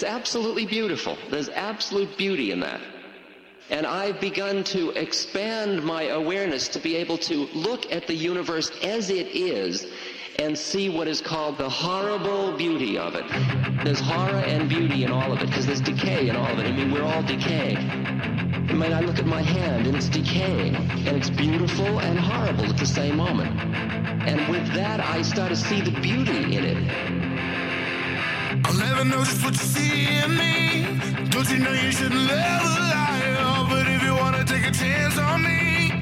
it's absolutely beautiful. There's absolute beauty in that. And I've begun to expand my awareness to be able to look at the universe as it is and see what is called the horrible beauty of it. There's horror and beauty in all of it because there's decay in all of it. I mean, we're all decaying. I mean, I look at my hand and it's decaying and it's beautiful and horrible at the same moment. And with that, I start to see the beauty in it. Never know just what you see in me. Don't you know you shouldn't live a lie? Oh, but if you wanna take a chance on me,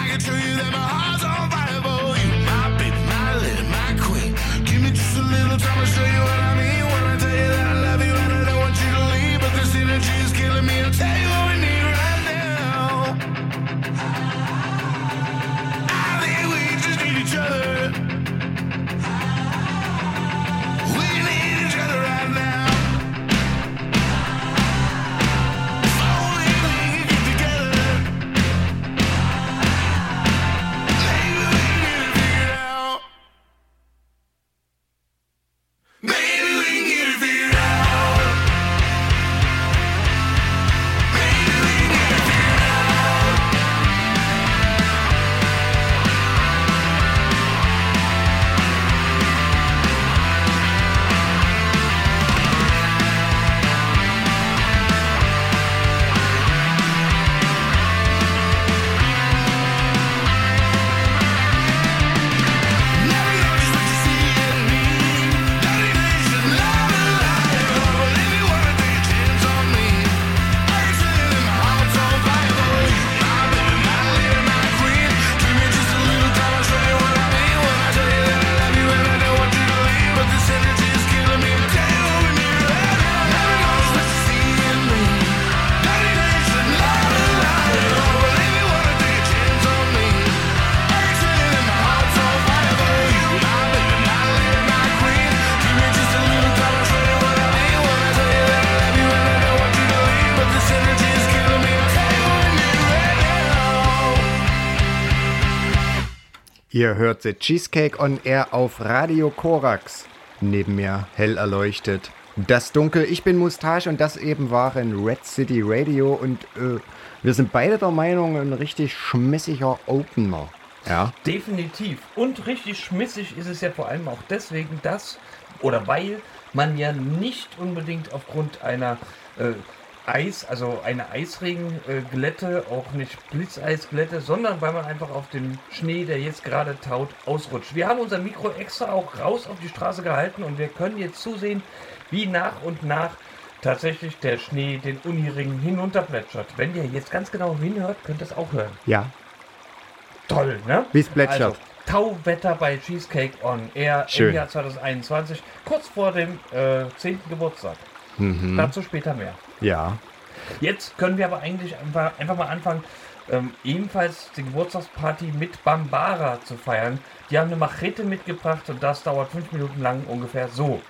I can show you that my heart's on fire for you. My baby, my lady, my queen. Give me just a little time to show you what I mean. When I tell you that I love you and I don't want you to leave, but this energy is killing me. I'll tell you Ihr hört The Cheesecake on Air auf Radio Korax. Neben mir hell erleuchtet. Das Dunkel, ich bin Mustache und das eben waren Red City Radio und äh, wir sind beide der Meinung, ein richtig schmissiger Opener. Ja, Definitiv. Und richtig schmissig ist es ja vor allem auch deswegen, dass oder weil man ja nicht unbedingt aufgrund einer äh, Eis, also eine Eisregenglätte, auch nicht Blitzeisglätte, sondern weil man einfach auf dem Schnee, der jetzt gerade taut, ausrutscht. Wir haben unser Mikro extra auch raus auf die Straße gehalten und wir können jetzt zusehen, wie nach und nach tatsächlich der Schnee den Uniring hinunterplätschert. Wenn ihr jetzt ganz genau hinhört, könnt ihr es auch hören. ja, Toll, ne? Wie's plätschert. Also, Tauwetter bei Cheesecake on Air Schön. im Jahr 2021, kurz vor dem äh, 10. Geburtstag. Mhm. Dazu später mehr. Ja. Jetzt können wir aber eigentlich einfach, einfach mal anfangen, ähm, ebenfalls die Geburtstagsparty mit Bambara zu feiern. Die haben eine Machete mitgebracht und das dauert fünf Minuten lang ungefähr so.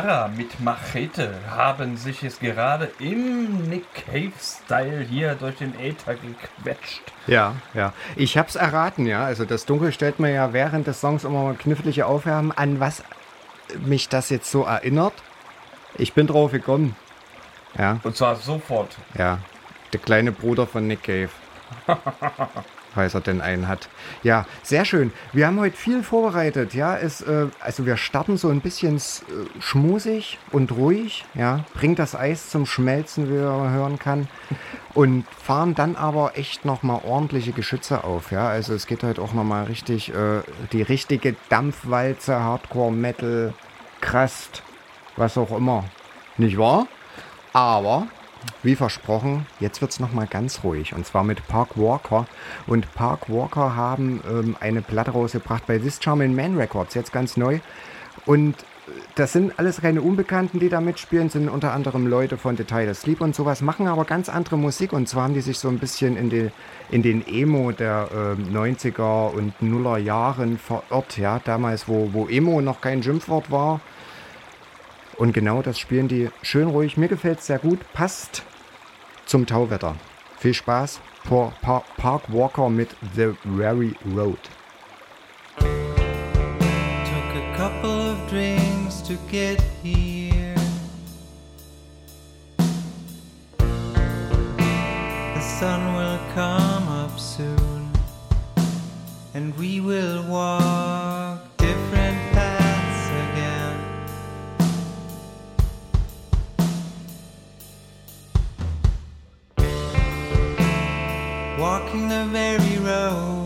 Pfarrer mit Machete haben sich jetzt gerade im Nick Cave-Style hier durch den Äther gequetscht. Ja, ja. Ich hab's erraten, ja. Also das Dunkel stellt mir ja während des Songs immer mal knifflige Aufwärmen an, was mich das jetzt so erinnert. Ich bin drauf gekommen. Ja. Und zwar sofort. Ja. Der kleine Bruder von Nick Cave. falls er denn einen hat. Ja, sehr schön. Wir haben heute viel vorbereitet. Ja, es, äh, also wir starten so ein bisschen äh, schmusig und ruhig. Ja, bringt das Eis zum Schmelzen, wie man hören kann. Und fahren dann aber echt nochmal ordentliche Geschütze auf. Ja, also es geht heute auch nochmal richtig, äh, die richtige Dampfwalze, Hardcore, Metal, Krast, was auch immer. Nicht wahr? Aber wie versprochen, jetzt wird es nochmal ganz ruhig und zwar mit Park Walker. Und Park Walker haben ähm, eine Platte rausgebracht bei This Charming Man Records, jetzt ganz neu. Und äh, das sind alles reine Unbekannten, die da mitspielen, sind unter anderem Leute von Detail Sleep und sowas, machen aber ganz andere Musik und zwar haben die sich so ein bisschen in den, in den Emo der äh, 90er und Nuller Jahren verirrt, ja, damals, wo, wo Emo noch kein Schimpfwort war und genau das spielen die schön ruhig. Mir gefällt es sehr gut, passt zum Tauwetter. Viel Spaß, Por- Pa- Park Walker mit The Very Road. Took a couple of drinks to get here. The sun will come up soon, and we will walk Walking the very road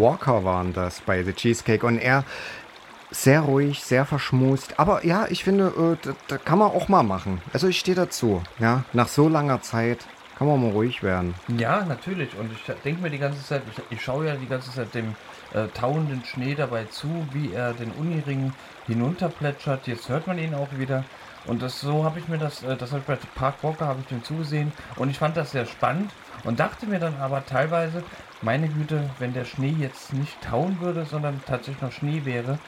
Walker waren das bei The Cheesecake und er sehr ruhig, sehr verschmust. Aber ja, ich finde, äh, da, da kann man auch mal machen. Also ich stehe dazu. Ja, nach so langer Zeit kann man mal ruhig werden. Ja, natürlich. Und ich denke mir die ganze Zeit, ich, ich schaue ja die ganze Zeit dem äh, tauenden Schnee dabei zu, wie er den Uniring hinunterplätschert. Jetzt hört man ihn auch wieder. Und das so habe ich mir das, äh, das habe ich bei Park Walker habe ich dem zugesehen und ich fand das sehr spannend und dachte mir dann aber teilweise, meine Güte, wenn der Schnee jetzt nicht tauen würde, sondern tatsächlich noch Schnee wäre,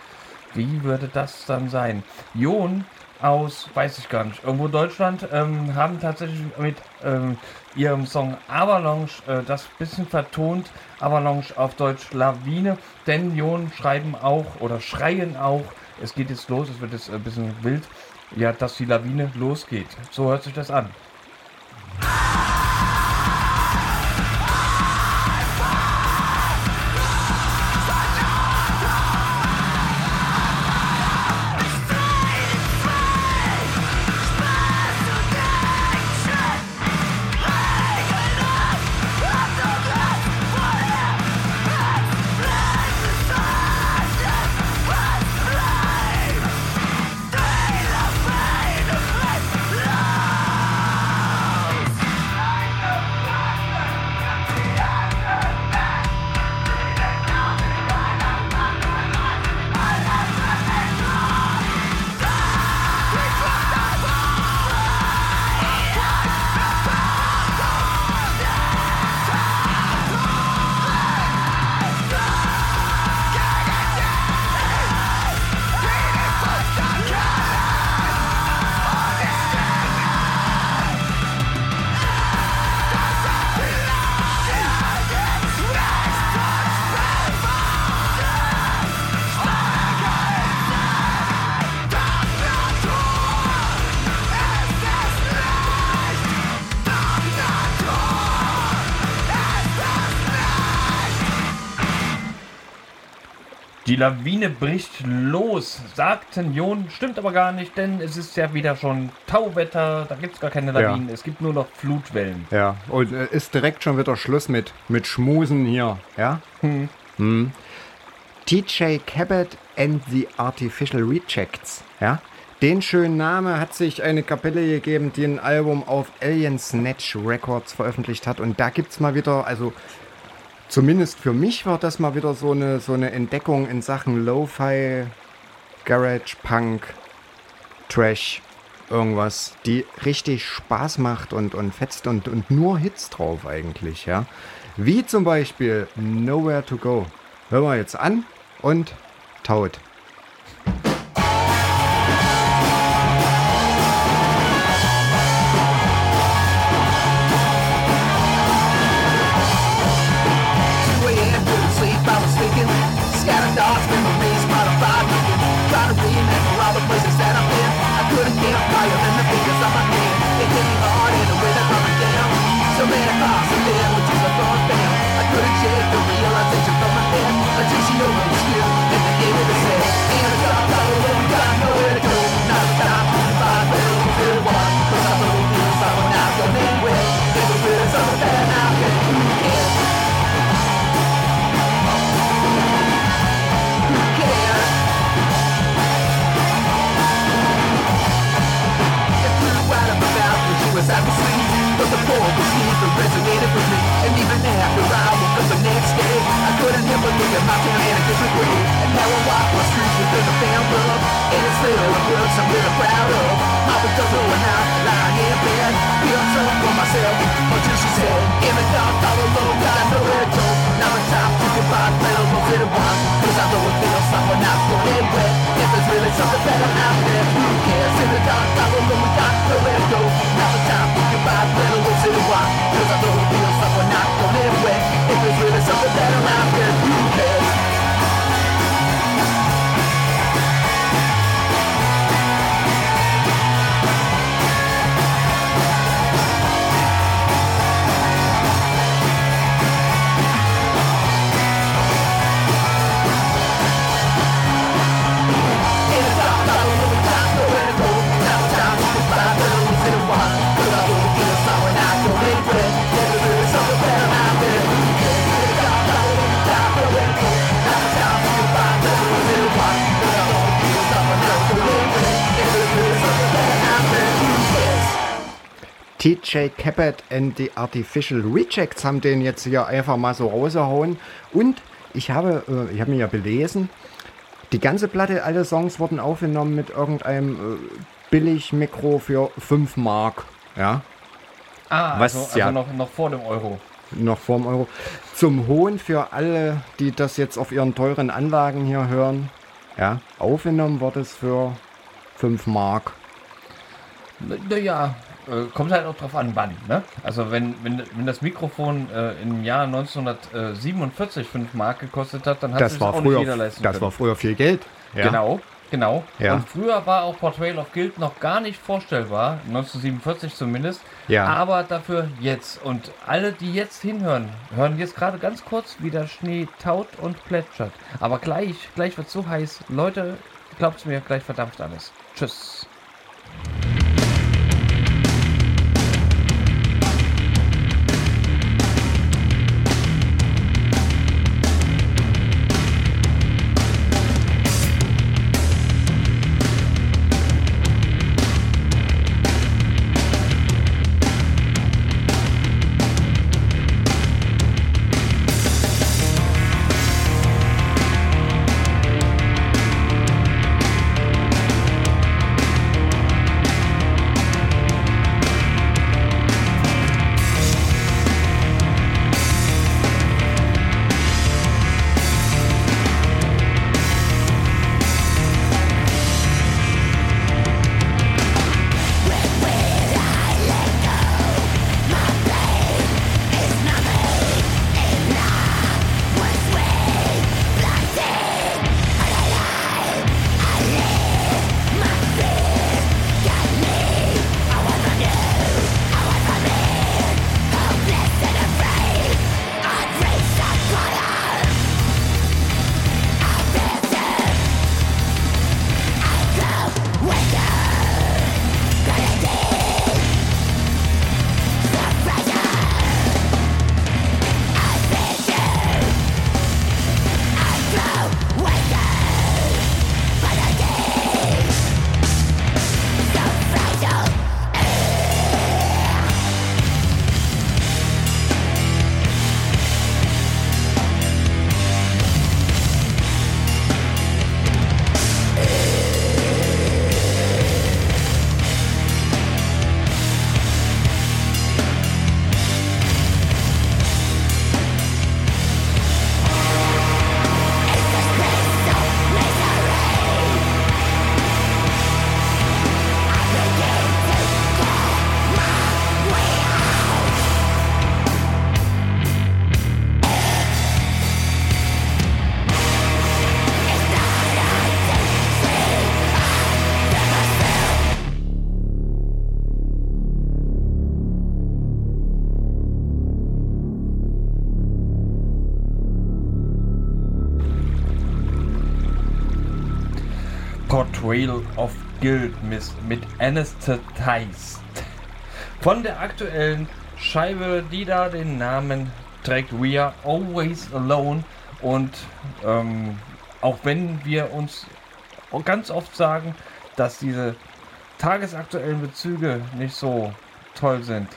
wie würde das dann sein? Jon aus, weiß ich gar nicht, irgendwo Deutschland, ähm, haben tatsächlich mit ähm, ihrem Song Avalanche äh, das bisschen vertont. Avalanche auf Deutsch Lawine. Denn Jon schreiben auch oder schreien auch, es geht jetzt los, es wird jetzt ein bisschen wild, ja, dass die Lawine losgeht. So hört sich das an. Die Lawine bricht los, sagten Jon, stimmt aber gar nicht, denn es ist ja wieder schon Tauwetter, da gibt es gar keine Lawinen, es gibt nur noch Flutwellen. Ja, und äh, ist direkt schon wieder Schluss mit, mit Schmusen hier, ja? Hm. TJ Cabot and the Artificial Rejects, ja? Den schönen Namen hat sich eine Kapelle gegeben, die ein Album auf Alien Snatch Records veröffentlicht hat. Und da gibt's mal wieder, also zumindest für mich war das mal wieder so eine, so eine Entdeckung in Sachen Lo-Fi, Garage, Punk, Trash, irgendwas, die richtig Spaß macht und, und fetzt und, und nur Hits drauf eigentlich, ja. Wie zum Beispiel Nowhere to Go. Hören wir jetzt an und taut. Poor was deep and resonated with me. And even after I woke up the next day, I couldn't help but look at my town in a different way. And now I walk my streets within a found love. And it's little works I'm really proud of. My because going out, lying in bed. Feel sorry for myself until she said, In the dark, all alone, got nowhere to go. Now it's time to better move to the one. Cause I know it feels like we're not going anywhere. If there's really something better out there, who cares? In the dark, all alone, we got nowhere to go. Now it's time to goodbye, better move to the one. Cause I know it feels like we're not going anywhere. If there's really something better out there, who cares? TJ Cabot and the Artificial Rejects haben den jetzt hier einfach mal so rausgehauen. Und ich habe, äh, ich habe mir ja belesen, die ganze Platte, alle Songs wurden aufgenommen mit irgendeinem äh, Billig-Mikro für 5 Mark. Ja, Ah, Was also, also ja- noch, noch vor dem Euro. noch vorm Euro. Zum Hohn für alle, die das jetzt auf ihren teuren Anlagen hier hören. Ja, aufgenommen wurde es für 5 Mark. Naja, äh, kommt halt auch drauf an, wann. Ne? Also wenn, wenn, wenn das Mikrofon äh, im Jahr 1947 5 Mark gekostet hat, dann hat Das sich auch nicht jeder früher, leisten das können. war früher viel Geld. Ja. Genau, genau. Ja. Und früher war auch Portrayal of Guild noch gar nicht vorstellbar, 1947 zumindest. Ja. Aber dafür jetzt. Und alle, die jetzt hinhören, hören jetzt gerade ganz kurz, wie der Schnee taut und plätschert. Aber gleich, gleich wird so heiß. Leute, glaubt's mir, gleich verdampft alles. Tschüss. Portrayal of Guild mit Anesthetized. Von der aktuellen Scheibe, die da den Namen trägt We Are Always Alone. Und ähm, auch wenn wir uns ganz oft sagen, dass diese tagesaktuellen Bezüge nicht so toll sind.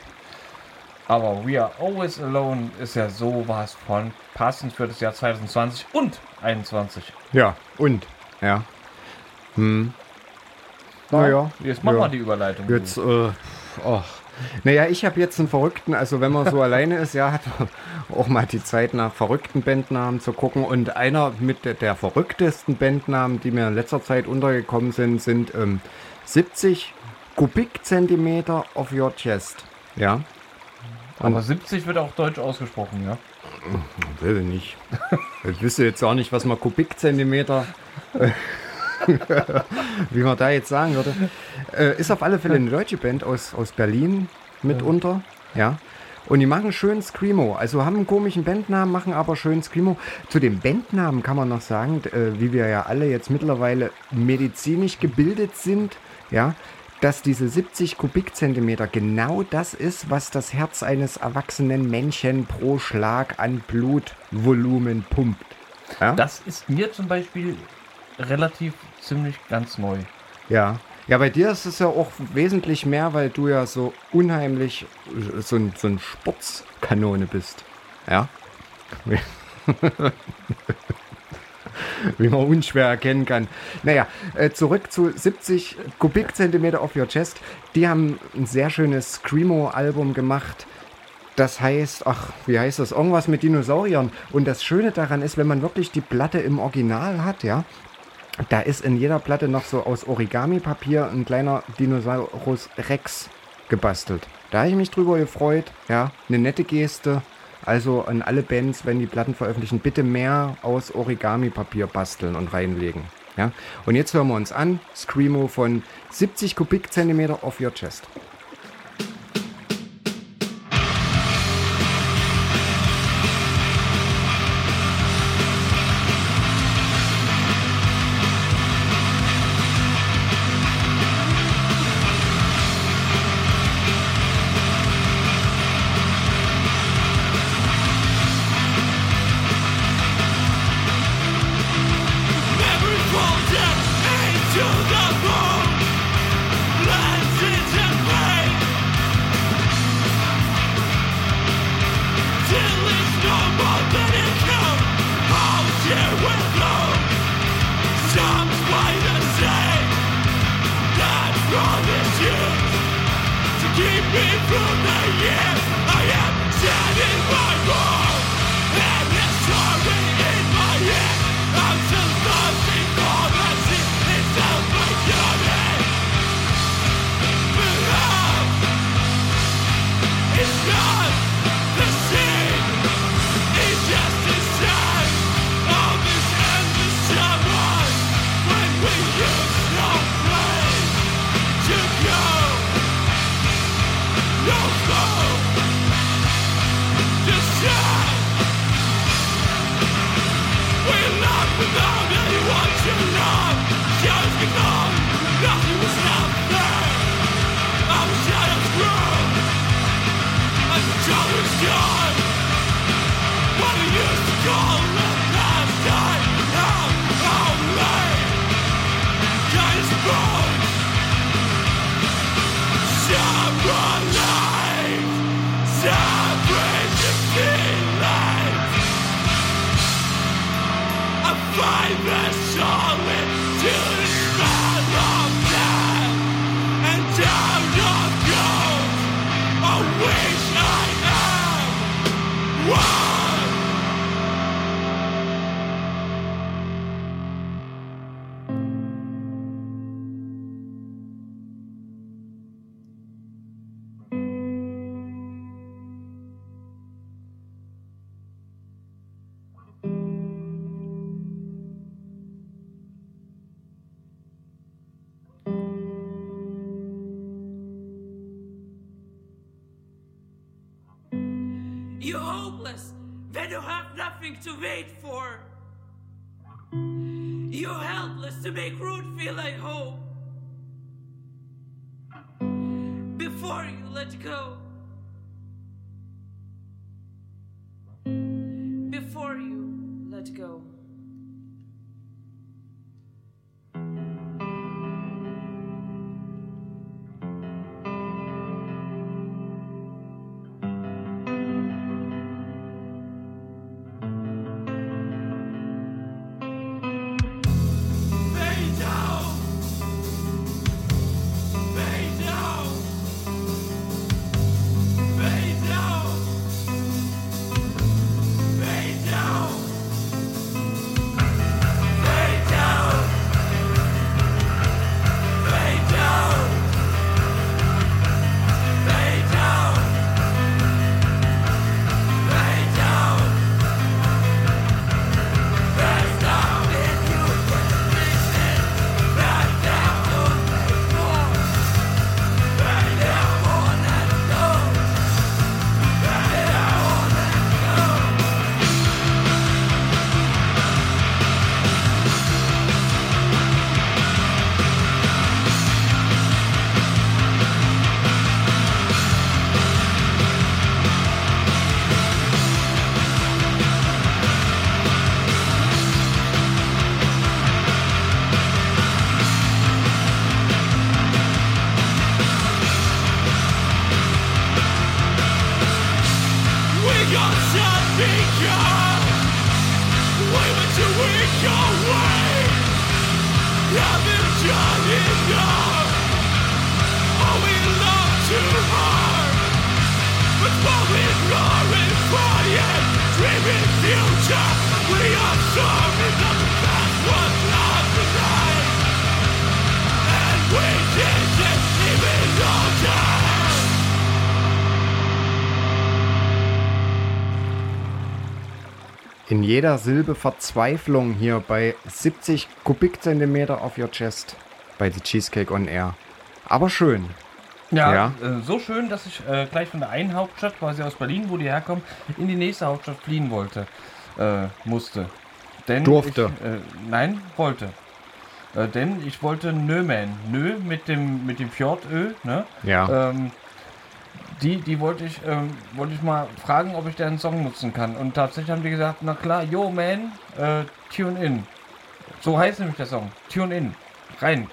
Aber We Are Always Alone ist ja sowas von passend für das Jahr 2020 und 2021. Ja, und? Ja. Hm. Naja. Jetzt machen ja. wir die Überleitung. Jetzt, äh, oh. Naja, ich habe jetzt einen verrückten, also wenn man so alleine ist, ja, hat man auch mal die Zeit nach verrückten Bandnamen zu gucken. Und einer mit der, der verrücktesten Bandnamen, die mir in letzter Zeit untergekommen sind, sind ähm, 70 Kubikzentimeter of your chest. Ja. Aber 70 wird auch deutsch ausgesprochen, ja? Will nicht. Ich wüsste jetzt auch nicht, was man Kubikzentimeter, äh, wie man da jetzt sagen würde. Äh, ist auf alle Fälle eine deutsche Band aus, aus Berlin mitunter. Ja. Und die machen schön Screamo. Also haben einen komischen Bandnamen, machen aber schön Screamo. Zu dem Bandnamen kann man noch sagen, äh, wie wir ja alle jetzt mittlerweile medizinisch gebildet sind, ja, dass diese 70 Kubikzentimeter genau das ist, was das Herz eines erwachsenen Menschen pro Schlag an Blutvolumen pumpt. Ja? Das ist mir zum Beispiel relativ ziemlich ganz neu. Ja. Ja, bei dir ist es ja auch wesentlich mehr, weil du ja so unheimlich so ein, so ein Sportskanone bist. Ja. Wie man unschwer erkennen kann. Naja, äh, zurück zu 70 Kubikzentimeter of your chest. Die haben ein sehr schönes Screamo-Album gemacht. Das heißt, ach, wie heißt das? Irgendwas mit Dinosauriern. Und das Schöne daran ist, wenn man wirklich die Platte im Original hat, ja, da ist in jeder Platte noch so aus Origami-Papier ein kleiner Dinosaurus Rex gebastelt. Da habe ich mich drüber gefreut. Ja, eine nette Geste. Also an alle Bands, wenn die Platten veröffentlichen, bitte mehr aus Origami-Papier basteln und reinlegen. Ja, und jetzt hören wir uns an. Screamo von 70 Kubikzentimeter off your chest. You wait for. You're helpless to make root feel like home. Before you let go. Jeder Silbe Verzweiflung hier bei 70 Kubikzentimeter auf your chest bei The Cheesecake on Air. Aber schön. Ja, Ja. Äh, so schön, dass ich äh, gleich von der einen Hauptstadt, quasi aus Berlin, wo die herkommen, in die nächste Hauptstadt fliehen wollte, äh, musste. Denn Durfte. Ich, äh, nein, wollte. Äh, denn ich wollte Nömen, Nö mit dem mit dem Fjordö, ne? Ja. Ähm, die, die wollte ich, ähm, wollte ich mal fragen, ob ich deren Song nutzen kann. Und tatsächlich haben die gesagt, na klar, yo man, äh, tune in. So heißt nämlich der Song. Tune in. Rein.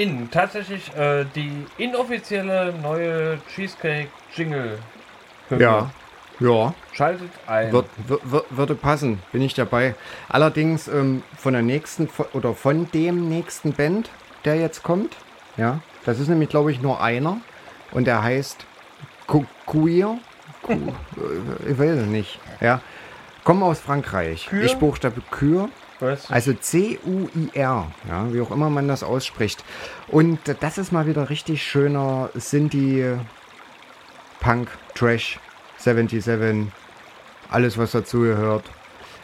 In. Tatsächlich äh, die inoffizielle neue Cheesecake Jingle. Ja. Ja. Schaltet ein. Wird, würde passen, bin ich dabei. Allerdings ähm, von der nächsten oder von dem nächsten Band, der jetzt kommt, ja, das ist nämlich, glaube ich, nur einer und der heißt Queer. Äh, ich weiß es nicht, ja. Kommen aus Frankreich. Kür? Ich buchstabe Kür. Was? Also C-U-I-R, ja, wie auch immer man das ausspricht. Und das ist mal wieder richtig schöner Sinti, Punk, Trash, 77, alles was dazugehört.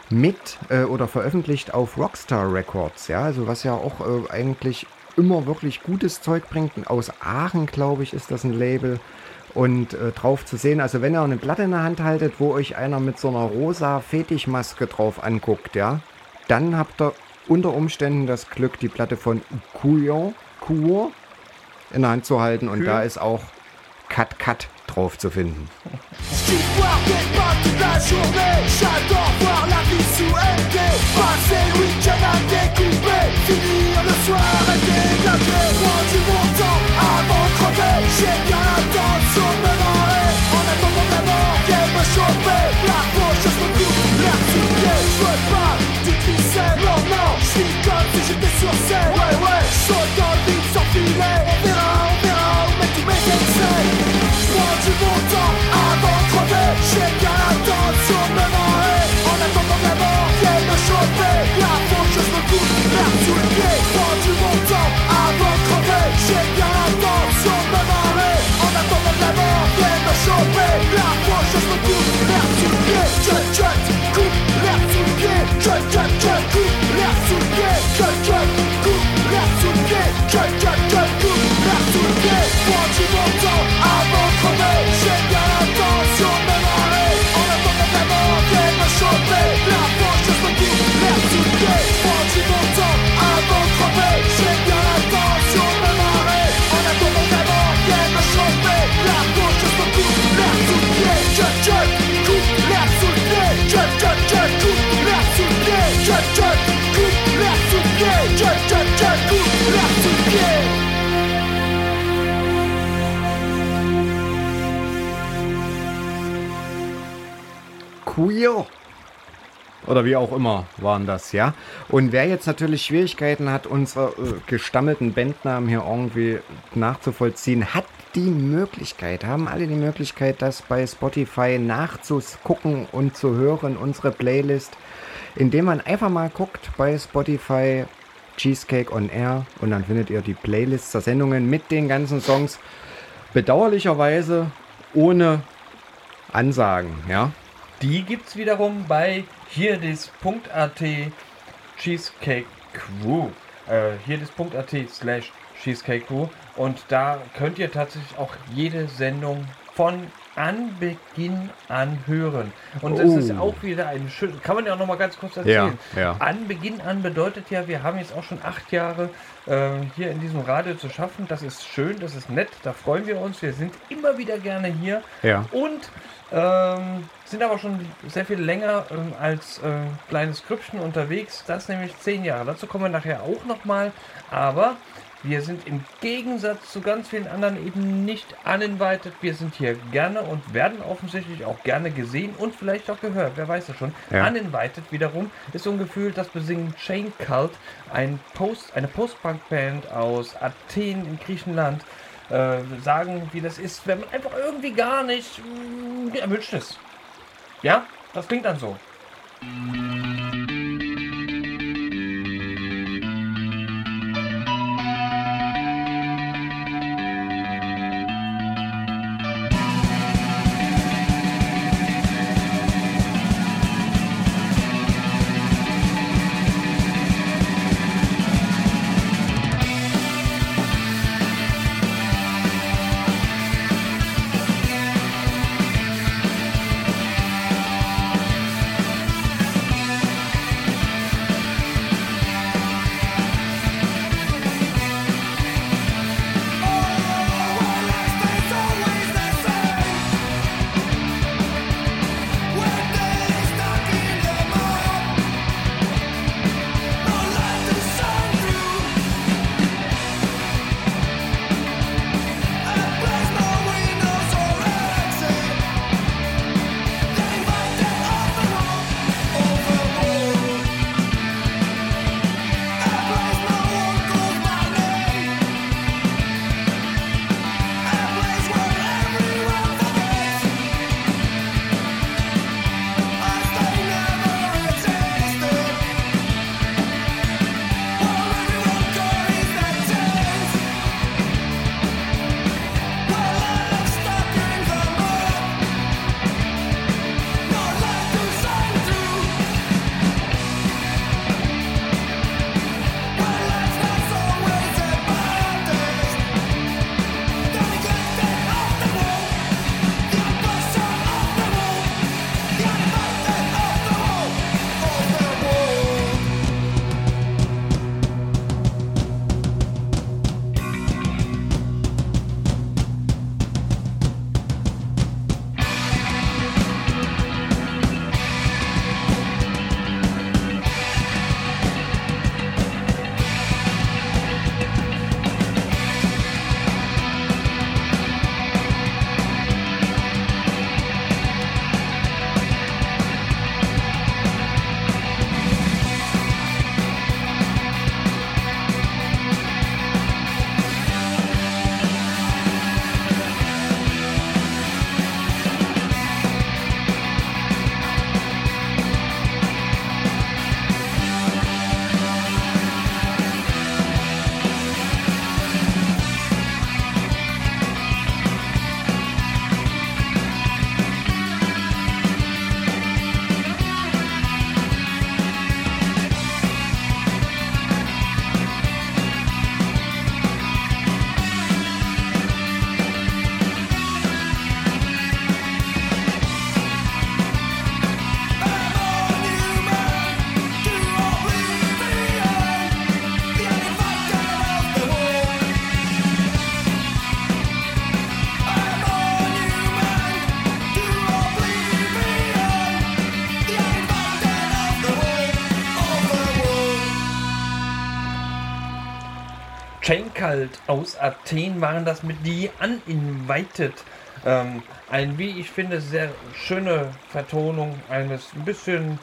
Mit äh, oder veröffentlicht auf Rockstar Records, ja, also was ja auch äh, eigentlich immer wirklich gutes Zeug bringt. Aus Aachen, glaube ich, ist das ein Label. Und äh, drauf zu sehen, also wenn ihr eine Platte in der Hand haltet, wo euch einer mit so einer rosa Fetischmaske drauf anguckt, ja, dann habt ihr unter Umständen das Glück, die Platte von Couillon, Cour in der Hand zu halten. Und da ist auch Cut Cut drauf zu finden. Pas toute la journée J'adore voir la vie sous MD Passer le week-end à découper Finir non J'suis comme si j'étais sur scène. Ouais ouais. Saute dans le vide sans filet. On verra on verra où met tous mes J'prends du bon temps avant de crever J'ai bien l'intention de me En attendant la mort me choper. La faute je me coupe l'air sous le pied. J'prends du bon temps avant de crever J'ai bien l'intention de me En attendant la mort me La faute je me coupe pied. Cut cut coupe cut coupe Check, check. Oder wie auch immer waren das, ja. Und wer jetzt natürlich Schwierigkeiten hat, unsere äh, gestammelten Bandnamen hier irgendwie nachzuvollziehen, hat die Möglichkeit, haben alle die Möglichkeit, das bei Spotify nachzugucken und zu hören, unsere Playlist, indem man einfach mal guckt bei Spotify Cheesecake on Air und dann findet ihr die Playlist der Sendungen mit den ganzen Songs. Bedauerlicherweise ohne Ansagen, ja. Die gibt's wiederum bei hierdis.at Cheesecake Crew. Äh, hierdis.at slash Cheesecake Crew. Und da könnt ihr tatsächlich auch jede Sendung von Anbeginn an hören. Und das Oh. ist auch wieder ein schön. Kann man ja auch noch mal ganz kurz erzählen. Ja, ja. An Beginn an bedeutet ja, wir haben jetzt auch schon acht Jahre äh, hier in diesem Radio zu schaffen. Das ist schön, das ist nett, da freuen wir uns. Wir sind immer wieder gerne hier. Ja. Und ähm, sind aber schon sehr viel länger ähm, als äh, kleines Grüppchen unterwegs. Das nämlich zehn Jahre. Dazu kommen wir nachher auch nochmal. Aber wir sind im Gegensatz zu ganz vielen anderen eben nicht uninvited. Wir sind hier gerne und werden offensichtlich auch gerne gesehen und vielleicht auch gehört. Wer weiß das schon. Ja. Uninvited wiederum ist so ein Gefühl, das besingen Chain Cult, ein Post, eine Post-Punk-Band aus Athen in Griechenland äh, sagen, wie das ist, wenn man einfach irgendwie gar nicht mh, erwünscht ist. Ja, das klingt dann so. Cult aus Athen waren das mit The Uninvited. Ähm, ein, wie ich finde, sehr schöne Vertonung eines ein bisschen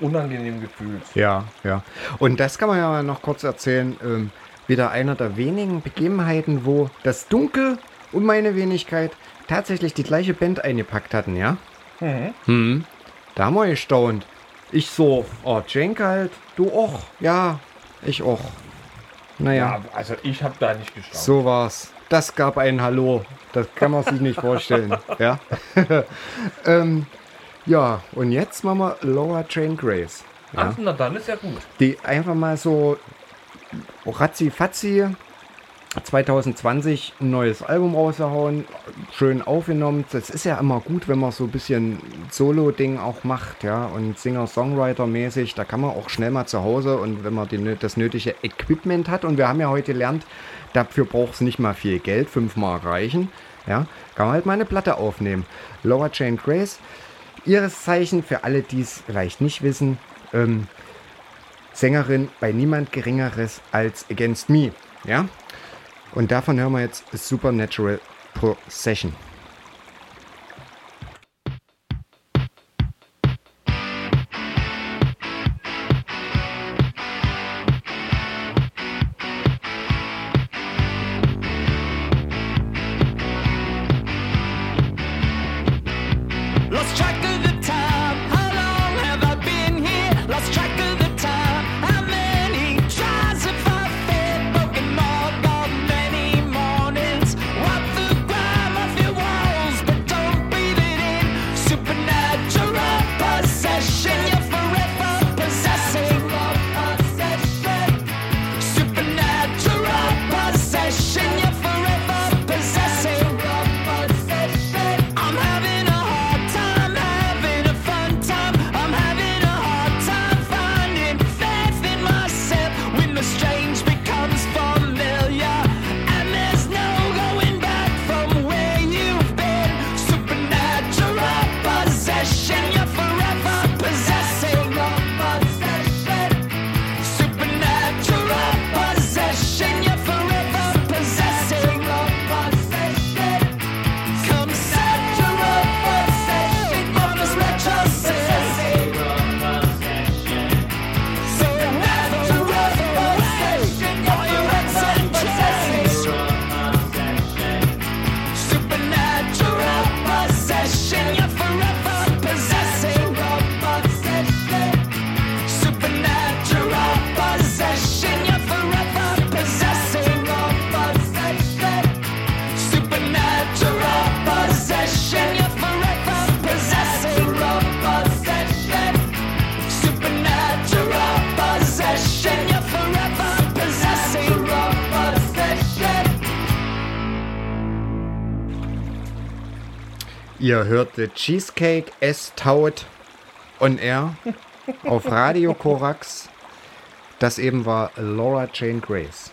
unangenehmen Gefühls. Ja, ja. Und das kann man ja noch kurz erzählen. Ähm, wieder einer der wenigen Begebenheiten, wo das Dunkel und meine Wenigkeit tatsächlich die gleiche Band eingepackt hatten, ja? Mhm. Da haben wir gestaunt. Ich so, oh, Cenk halt, du auch. Ja, ich auch. Naja, Ja, also ich habe da nicht gestaunt. so war's. Das gab ein Hallo. Das kann man sich nicht vorstellen. Ja. ähm, ja, und jetzt machen wir Laura Jane Grace. Ja. Ach, na dann ist ja gut. Die einfach mal so ratzi-fatzi 2020 ein neues Album rausgehauen, schön aufgenommen. Das ist ja immer gut, wenn man so ein bisschen Solo-Ding auch macht, ja, und Singer-Songwriter-mäßig, da kann man auch schnell mal zu Hause und wenn man die, das nötige Equipment hat und wir haben ja heute gelernt, dafür braucht es nicht mal viel Geld, fünfmal reichen, ja, kann man halt mal eine Platte aufnehmen. Laura Jane Grace, ihres Zeichen für alle, die es vielleicht nicht wissen, ähm, Sängerin bei niemand Geringeres als Against Me. Ja? Und davon hören wir jetzt Supernatural Procession. Ihr hört The Cheesecake S Taut on Air auf Radio Korax. Das eben war Laura Jane Grace.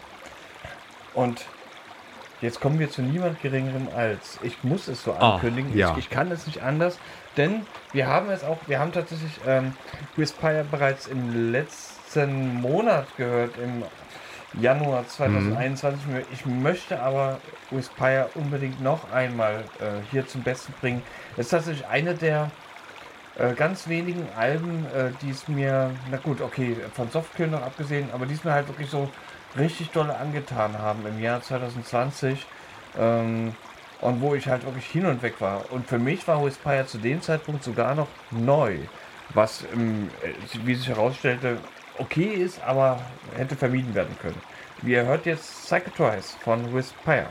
Und jetzt kommen wir zu niemand Geringerem als. Ich muss es so Ah, ankündigen. ja. Ich, ich kann es nicht anders, denn wir haben es auch, wir haben tatsächlich ähm, Respire bereits im letzten Monat gehört, im Januar 2021. Ich möchte aber Respire unbedingt noch einmal äh, hier zum Besten bringen. Es ist tatsächlich eine der äh, ganz wenigen Alben, äh, die es mir, na gut, okay, von Softkill noch abgesehen, aber die es mir halt wirklich so richtig dolle angetan haben im Jahr 2020. Ähm, und wo ich halt wirklich hin und weg war. Und für mich war Westpire zu dem Zeitpunkt sogar noch neu. Was, ähm, äh, wie sich herausstellte, okay ist, aber hätte vermieden werden können. Wie ihr hört jetzt Psychotrice von Westpire.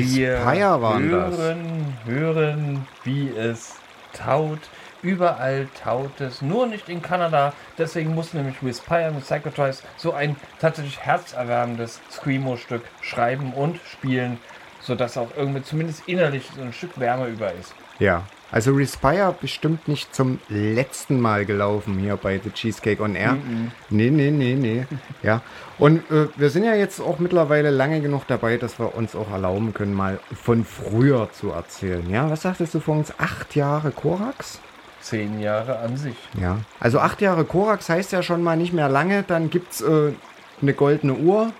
Respire waren das. hören, hören, wie es taut. Überall taut es, nur nicht in Kanada. Deswegen muss nämlich Respire mit Psychotoys so ein tatsächlich herzerwärmendes Screamo-Stück schreiben und spielen, sodass auch irgendwie zumindest innerlich so ein Stück Wärme über ist. Ja. Also Respire bestimmt nicht zum letzten Mal gelaufen hier bei The Cheesecake on Air. Nee, nee, nee, nee. Ja. Und äh, wir sind ja jetzt auch mittlerweile lange genug dabei, dass wir uns auch erlauben können, mal von früher zu erzählen. Ja, was sagtest du vor uns? Acht Jahre Korax? Zehn Jahre an sich. Ja. Also acht Jahre Korax heißt ja schon mal nicht mehr lange. Dann gibt es äh, eine goldene Uhr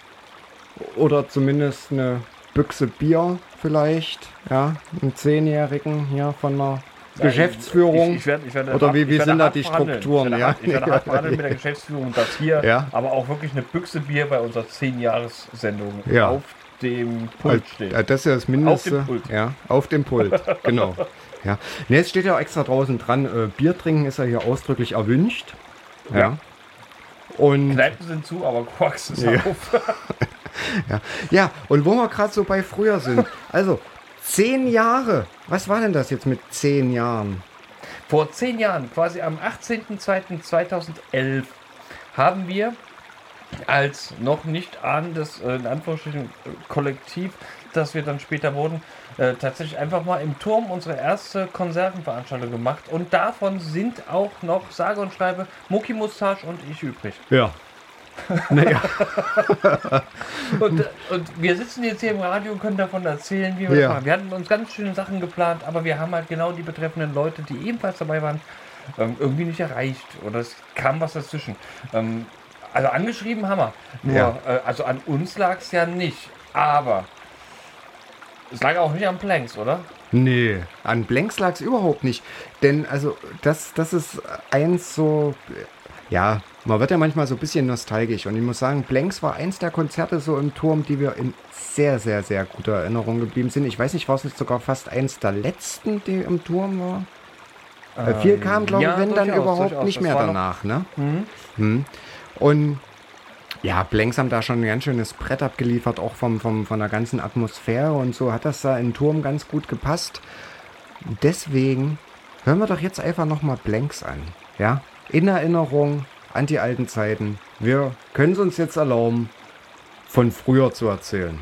oder zumindest eine Büchse Bier vielleicht. Ja, einen Zehnjährigen hier von einer Geschäftsführung. Ich, ich werd, ich werd Oder wie- wie sind da die. Strukturen, Ich werde ja? hart, ich werde hart verhandeln mit der Geschäftsführung, dass hier Ja. aber auch wirklich eine Büchse Bier bei unserer 10-Jahres-Sendung Ja. auf dem Pult steht. Ja, das ist ja das Mindeste. Auf dem Pult. Ja, auf dem Pult, genau. Ja. Ne, es steht ja auch extra draußen dran, äh, Bier trinken ist ja hier ausdrücklich erwünscht. Ja. Ja. Und Kneipen sind zu, aber Quarks ist Ja. auf. ja, und wo wir gerade so bei früher sind. Also, zehn Jahre. Was war denn das jetzt mit zehn Jahren? Vor zehn Jahren, quasi am 18.02.2011, haben wir als noch nicht ahnendes, äh, in Anführungsstrichen, Kollektiv, das wir dann später wurden, äh, tatsächlich einfach mal im Turm unsere erste Konservenveranstaltung gemacht. Und davon sind auch noch, sage und schreibe, Mucki Mustache und ich übrig. Ja. Naja, Und, und wir sitzen jetzt hier im Radio und können davon erzählen, wie wir Ja. das machen. Wir hatten uns ganz schöne Sachen geplant, aber wir haben halt genau die betreffenden Leute, die ebenfalls dabei waren, ähm, irgendwie nicht erreicht. Oder es kam was dazwischen. Ähm, also angeschrieben haben wir. Nur, Ja. äh, also an uns lag es ja nicht. Aber es lag auch nicht am Planks, oder? nee, an Blanks lag es überhaupt nicht. Denn, also, das, das ist eins so. Ja, man wird ja manchmal so ein bisschen nostalgisch. Und ich muss sagen, Blanks war eins der Konzerte so im Turm, die wir in sehr, sehr, sehr guter Erinnerung geblieben sind. Ich weiß nicht, war es nicht sogar fast eins der letzten, die im Turm war? Äh, viel kam, glaube ich, ja, wenn dann durchaus, überhaupt nicht mehr danach, ne? Hm. Und ja, Blanks haben da schon ein ganz schönes Brett abgeliefert, auch vom, vom, von der ganzen Atmosphäre und so hat das da den Turm ganz gut gepasst. Deswegen hören wir doch jetzt einfach nochmal Blanks an. Ja, in Erinnerung an die alten Zeiten. Wir können es uns jetzt erlauben, von früher zu erzählen.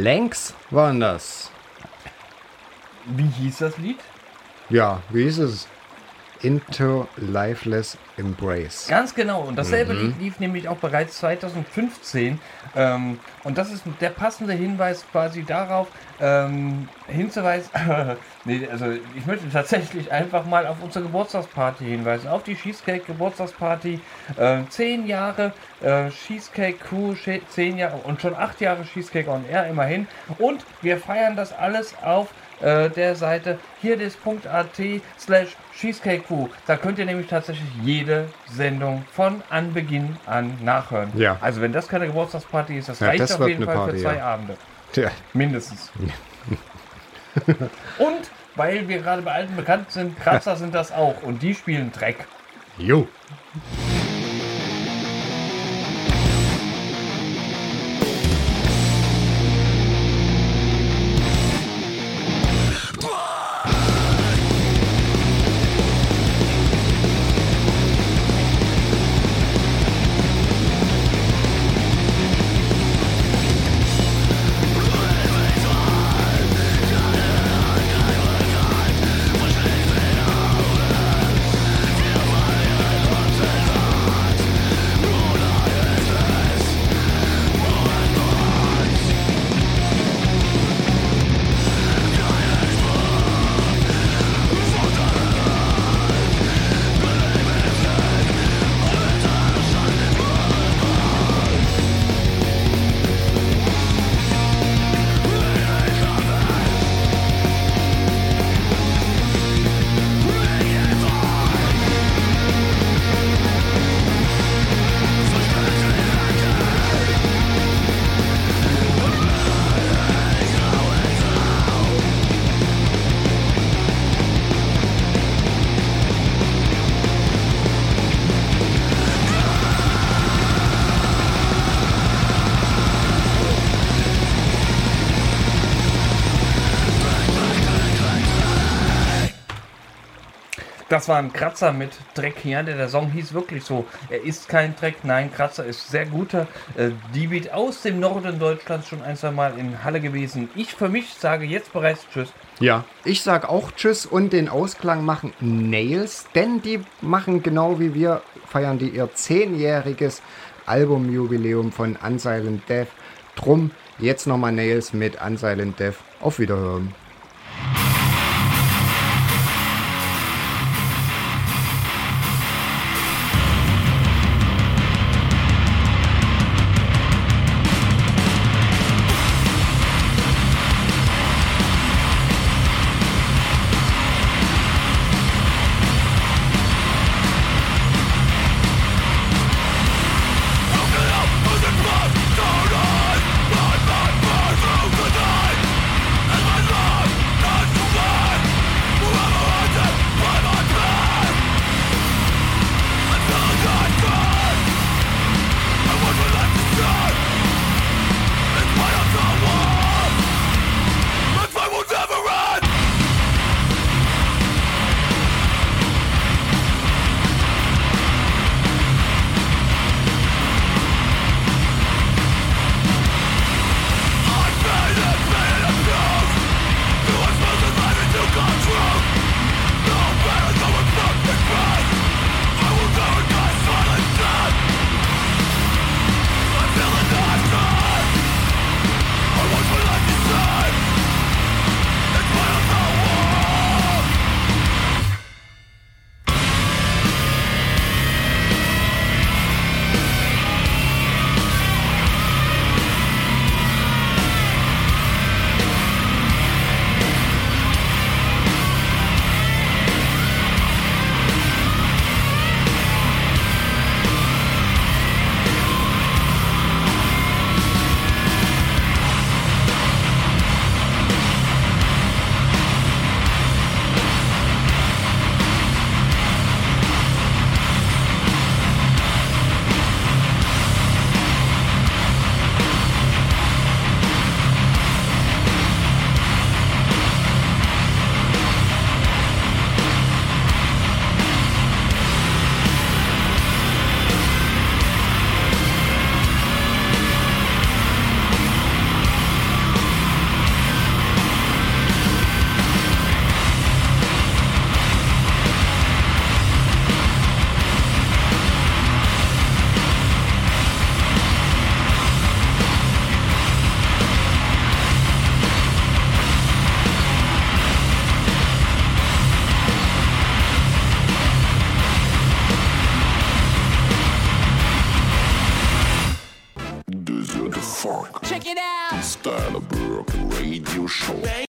Blanks waren das. Wie hieß das Lied? Ja, wie hieß es? Into Lifeless Embrace. Ganz genau. Und dasselbe mhm. lief nämlich auch bereits 2015. Ähm, und das ist der passende Hinweis quasi darauf, ähm, hinzuweisen. nee, also ich möchte tatsächlich einfach mal auf unsere Geburtstagsparty hinweisen. Auf die Cheesecake Geburtstagsparty. Äh, zehn Jahre äh, Cheesecake Crew, zehn Jahre und schon acht Jahre Cheesecake on Air immerhin. Und wir feiern das alles auf äh, der Seite hier hierdis.at slash cheesecakecrew. Da könnt ihr nämlich tatsächlich jede Sendung von Anbeginn an nachhören. Ja. Also wenn das keine Geburtstagsparty ist, das ja, reicht das auf jeden Fall Party, für zwei ja. Abende. Tja. Mindestens. Und weil wir gerade bei alten bekannt sind, Kratzer sind das auch und die spielen Dreck. Jo. das war ein Kratzer mit Dreck hier. Ja, der, Song hieß wirklich so. Er ist kein Dreck, nein, Kratzer ist sehr guter. Äh, die Beat aus dem Norden Deutschlands schon ein, zwei Mal in Halle gewesen. Ich für mich sage jetzt bereits Tschüss. Ja, ich sage auch Tschüss und den Ausklang machen Nails, denn die machen genau wie wir, feiern die ihr zehnjähriges Albumjubiläum von Unsilent Death. Drum jetzt nochmal Nails mit Unsilent Death. Auf Wiederhören.